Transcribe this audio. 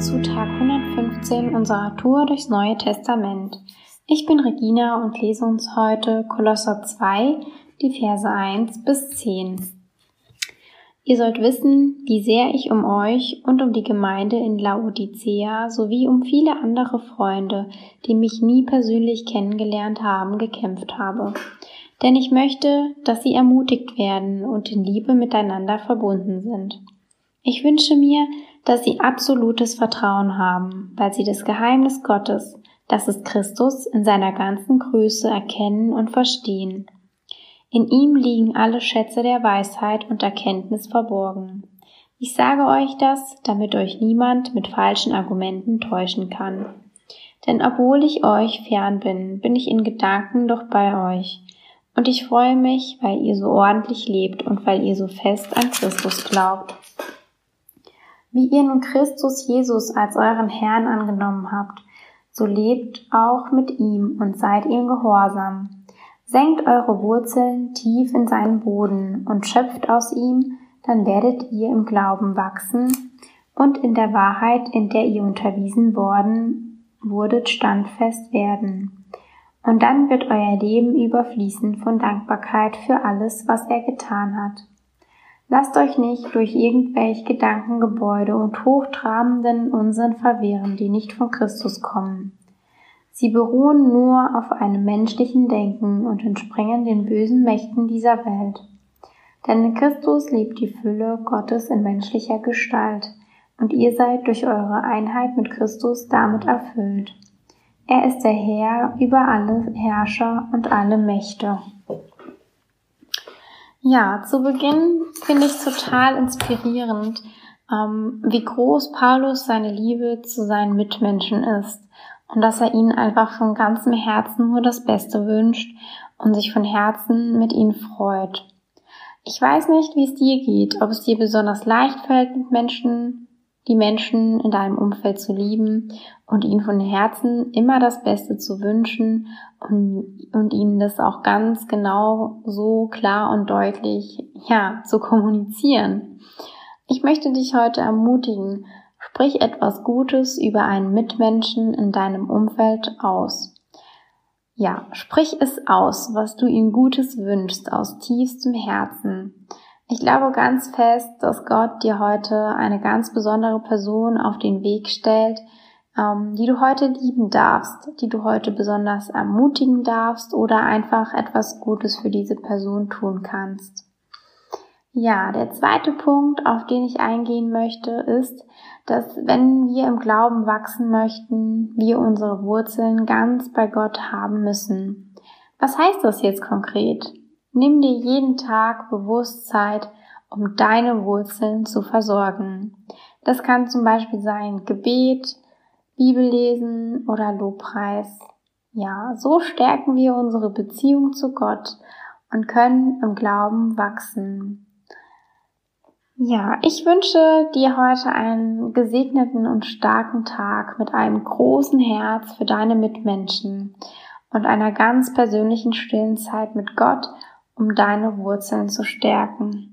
zu Tag 115 unserer Tour durchs Neue Testament. Ich bin Regina und lese uns heute Kolosser 2, die Verse 1 bis 10. Ihr sollt wissen, wie sehr ich um euch und um die Gemeinde in Laodicea sowie um viele andere Freunde, die mich nie persönlich kennengelernt haben, gekämpft habe. Denn ich möchte, dass sie ermutigt werden und in Liebe miteinander verbunden sind. Ich wünsche mir, dass sie absolutes Vertrauen haben, weil sie das Geheimnis Gottes, das ist Christus, in seiner ganzen Größe erkennen und verstehen. In ihm liegen alle Schätze der Weisheit und Erkenntnis verborgen. Ich sage euch das, damit euch niemand mit falschen Argumenten täuschen kann. Denn obwohl ich euch fern bin, bin ich in Gedanken doch bei euch. Und ich freue mich, weil ihr so ordentlich lebt und weil ihr so fest an Christus glaubt. Wie ihr nun Christus Jesus als euren Herrn angenommen habt, so lebt auch mit ihm und seid ihm gehorsam. Senkt eure Wurzeln tief in seinen Boden und schöpft aus ihm, dann werdet ihr im Glauben wachsen und in der Wahrheit, in der ihr unterwiesen worden wurdet, standfest werden. Und dann wird euer Leben überfließen von Dankbarkeit für alles, was er getan hat. Lasst euch nicht durch irgendwelche Gedankengebäude und hochtrabenden Unsinn verwehren, die nicht von Christus kommen. Sie beruhen nur auf einem menschlichen Denken und entspringen den bösen Mächten dieser Welt. Denn in Christus lebt die Fülle Gottes in menschlicher Gestalt, und ihr seid durch eure Einheit mit Christus damit erfüllt. Er ist der Herr über alle Herrscher und alle Mächte. Ja, zu Beginn finde ich total inspirierend, ähm, wie groß Paulus seine Liebe zu seinen Mitmenschen ist und dass er ihnen einfach von ganzem Herzen nur das Beste wünscht und sich von Herzen mit ihnen freut. Ich weiß nicht, wie es dir geht, ob es dir besonders leicht fällt, mit Menschen, die Menschen in deinem Umfeld zu lieben und ihnen von Herzen immer das Beste zu wünschen und, und ihnen das auch ganz genau so klar und deutlich, ja, zu kommunizieren. Ich möchte dich heute ermutigen, sprich etwas Gutes über einen Mitmenschen in deinem Umfeld aus. Ja, sprich es aus, was du ihm Gutes wünschst, aus tiefstem Herzen. Ich glaube ganz fest, dass Gott dir heute eine ganz besondere Person auf den Weg stellt, ähm, die du heute lieben darfst, die du heute besonders ermutigen darfst oder einfach etwas Gutes für diese Person tun kannst. Ja, der zweite Punkt, auf den ich eingehen möchte, ist, dass wenn wir im Glauben wachsen möchten, wir unsere Wurzeln ganz bei Gott haben müssen. Was heißt das jetzt konkret? Nimm dir jeden Tag bewusst Zeit, um deine Wurzeln zu versorgen. Das kann zum Beispiel sein Gebet, Bibellesen oder Lobpreis. Ja, so stärken wir unsere Beziehung zu Gott und können im Glauben wachsen. Ja, ich wünsche dir heute einen gesegneten und starken Tag mit einem großen Herz für deine Mitmenschen und einer ganz persönlichen stillen Zeit mit Gott, um deine Wurzeln zu stärken.